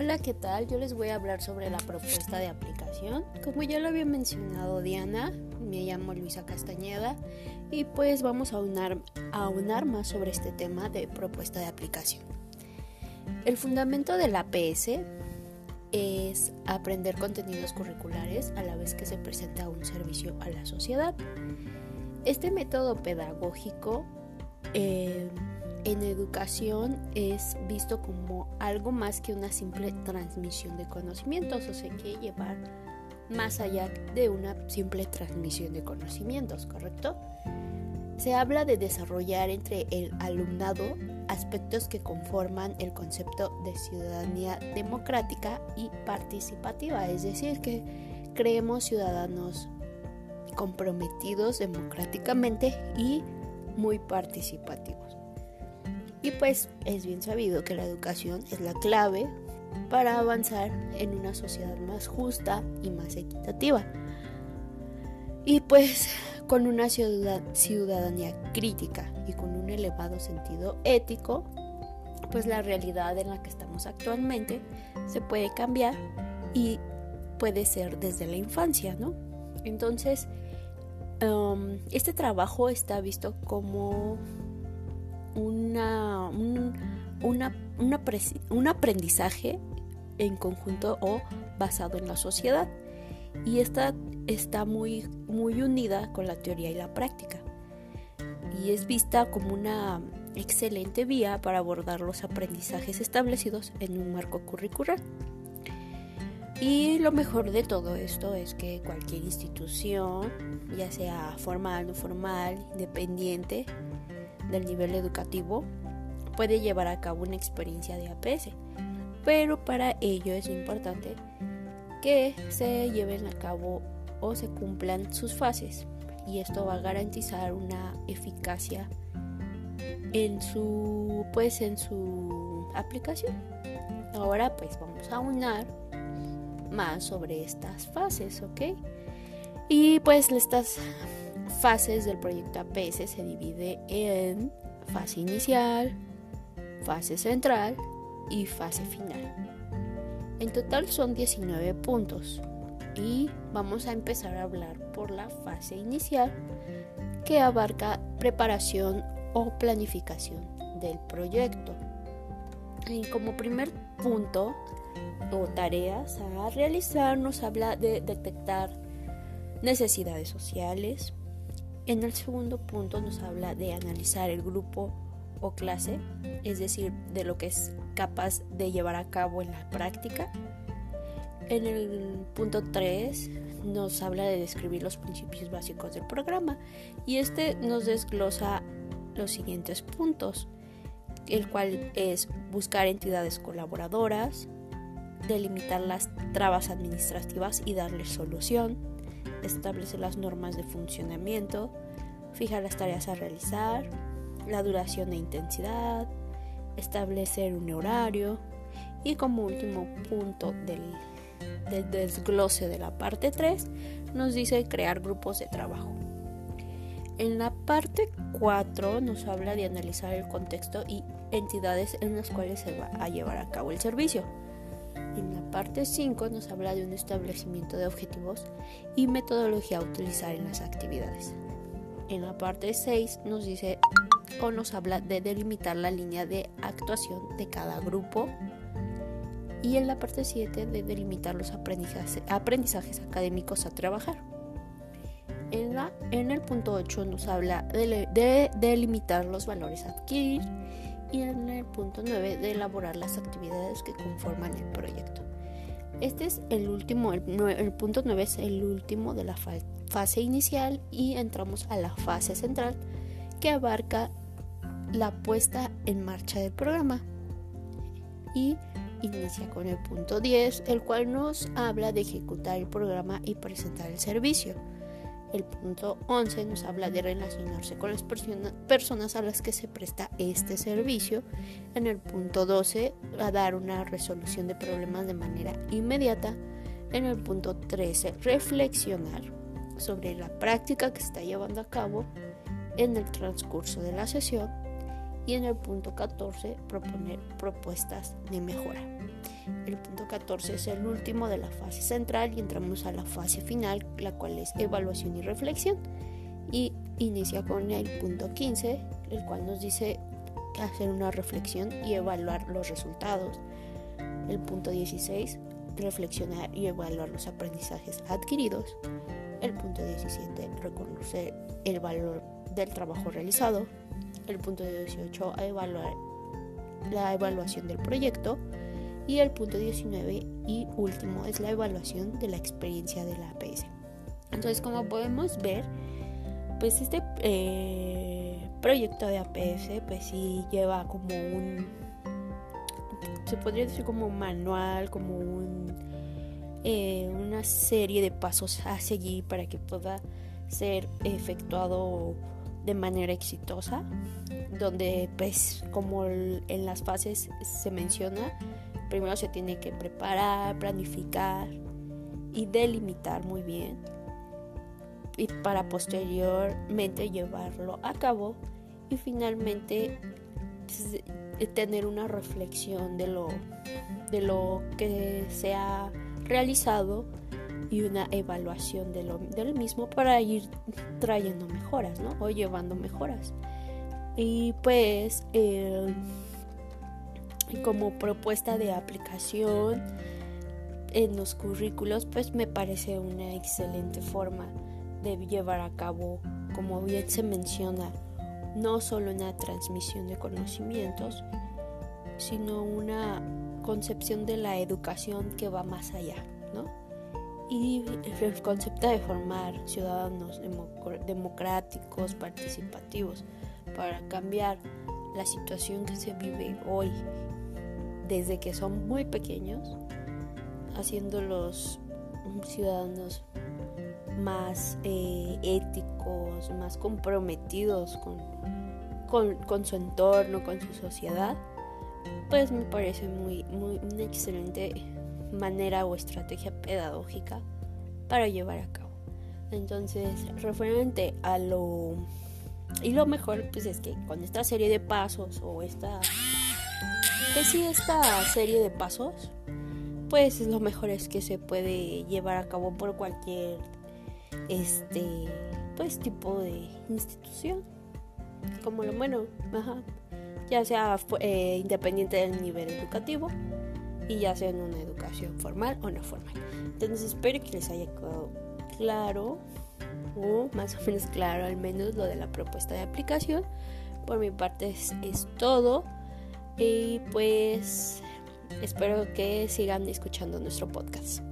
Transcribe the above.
Hola, ¿qué tal? Yo les voy a hablar sobre la propuesta de aplicación. Como ya lo había mencionado Diana, me llamo Luisa Castañeda y pues vamos a unar, a unar más sobre este tema de propuesta de aplicación. El fundamento de la PS es aprender contenidos curriculares a la vez que se presenta un servicio a la sociedad. Este método pedagógico eh, en educación es visto como algo más que una simple transmisión de conocimientos, o sea que llevar más allá de una simple transmisión de conocimientos, ¿correcto? Se habla de desarrollar entre el alumnado aspectos que conforman el concepto de ciudadanía democrática y participativa, es decir, que creemos ciudadanos comprometidos democráticamente y muy participativos. Y pues es bien sabido que la educación es la clave para avanzar en una sociedad más justa y más equitativa. Y pues con una ciudadanía crítica y con un elevado sentido ético, pues la realidad en la que estamos actualmente se puede cambiar y puede ser desde la infancia, ¿no? Entonces, um, este trabajo está visto como una, un, un aprendizaje en conjunto o basado en la sociedad. Y esta está muy, muy unida con la teoría y la práctica. Y es vista como una excelente vía para abordar los aprendizajes establecidos en un marco curricular. Y lo mejor de todo esto es que cualquier institución, ya sea formal, no formal, independiente, del nivel educativo puede llevar a cabo una experiencia de APS, pero para ello es importante que se lleven a cabo o se cumplan sus fases y esto va a garantizar una eficacia en su pues en su aplicación. Ahora pues vamos a unar más sobre estas fases, ¿ok? Y pues estas fases del proyecto APS se divide en fase inicial, fase central y fase final. En total son 19 puntos y vamos a empezar a hablar por la fase inicial que abarca preparación o planificación del proyecto. Y como primer punto o tareas a realizar nos habla de detectar necesidades sociales, en el segundo punto nos habla de analizar el grupo o clase, es decir, de lo que es capaz de llevar a cabo en la práctica. En el punto 3 nos habla de describir los principios básicos del programa y este nos desglosa los siguientes puntos, el cual es buscar entidades colaboradoras, delimitar las trabas administrativas y darles solución, establece las normas de funcionamiento, fija las tareas a realizar, la duración e intensidad, establecer un horario y como último punto del, del desglose de la parte 3 nos dice crear grupos de trabajo. En la parte 4 nos habla de analizar el contexto y entidades en las cuales se va a llevar a cabo el servicio. La parte 5 nos habla de un establecimiento de objetivos y metodología a utilizar en las actividades. En la parte 6 nos dice o nos habla de delimitar la línea de actuación de cada grupo. Y en la parte 7 de delimitar los aprendizajes, aprendizajes académicos a trabajar. En, la, en el punto 8 nos habla de, de delimitar los valores a adquirir y en el punto 9 de elaborar las actividades que conforman el proyecto. Este es el último, el, punto 9 es el último de la fase inicial y entramos a la fase central que abarca la puesta en marcha del programa. Y inicia con el punto 10, el cual nos habla de ejecutar el programa y presentar el servicio. El punto 11 nos habla de relacionarse con las personas a las que se presta este servicio. En el punto 12, a dar una resolución de problemas de manera inmediata. En el punto 13, reflexionar sobre la práctica que se está llevando a cabo en el transcurso de la sesión. Y en el punto 14, proponer propuestas de mejora. El punto 14 es el último de la fase central y entramos a la fase final, la cual es evaluación y reflexión. Y inicia con el punto 15, el cual nos dice hacer una reflexión y evaluar los resultados. El punto 16, reflexionar y evaluar los aprendizajes adquiridos. El punto 17, reconocer el valor del trabajo realizado. El punto 18, evaluar la evaluación del proyecto. Y el punto 19 y último es la evaluación de la experiencia de la APS. Entonces, como podemos ver, pues este eh, proyecto de APS, pues sí lleva como un, se podría decir como un manual, como un, eh, una serie de pasos a seguir para que pueda ser efectuado de manera exitosa, donde pues como en las fases se menciona, primero se tiene que preparar, planificar y delimitar muy bien y para posteriormente llevarlo a cabo y finalmente pues, tener una reflexión de lo, de lo que se ha realizado y una evaluación de lo, del mismo para ir trayendo mejoras, ¿no? O llevando mejoras. Y pues como propuesta de aplicación en los currículos, pues me parece una excelente forma de llevar a cabo, como bien se menciona, no solo una transmisión de conocimientos, sino una concepción de la educación que va más allá, ¿no? y el concepto de formar ciudadanos democráticos, participativos, para cambiar la situación que se vive hoy, desde que son muy pequeños, haciéndolos ciudadanos más eh, éticos, más comprometidos con, con, su entorno, con su sociedad, pues me parece muy, muy una excelente manera o estrategia pedagógica para llevar a cabo. Entonces, referente a lo... Y lo mejor, pues es que con esta serie de pasos o esta... Que si esta serie de pasos, pues lo mejor es que se puede llevar a cabo por cualquier este pues tipo de institución como lo bueno ya sea eh, independiente del nivel educativo y ya sea en una educación formal o no formal. Entonces espero que les haya quedado claro o más o menos claro al menos lo de la propuesta de aplicación. Por mi parte es, es todo y pues espero que sigan escuchando nuestro podcast.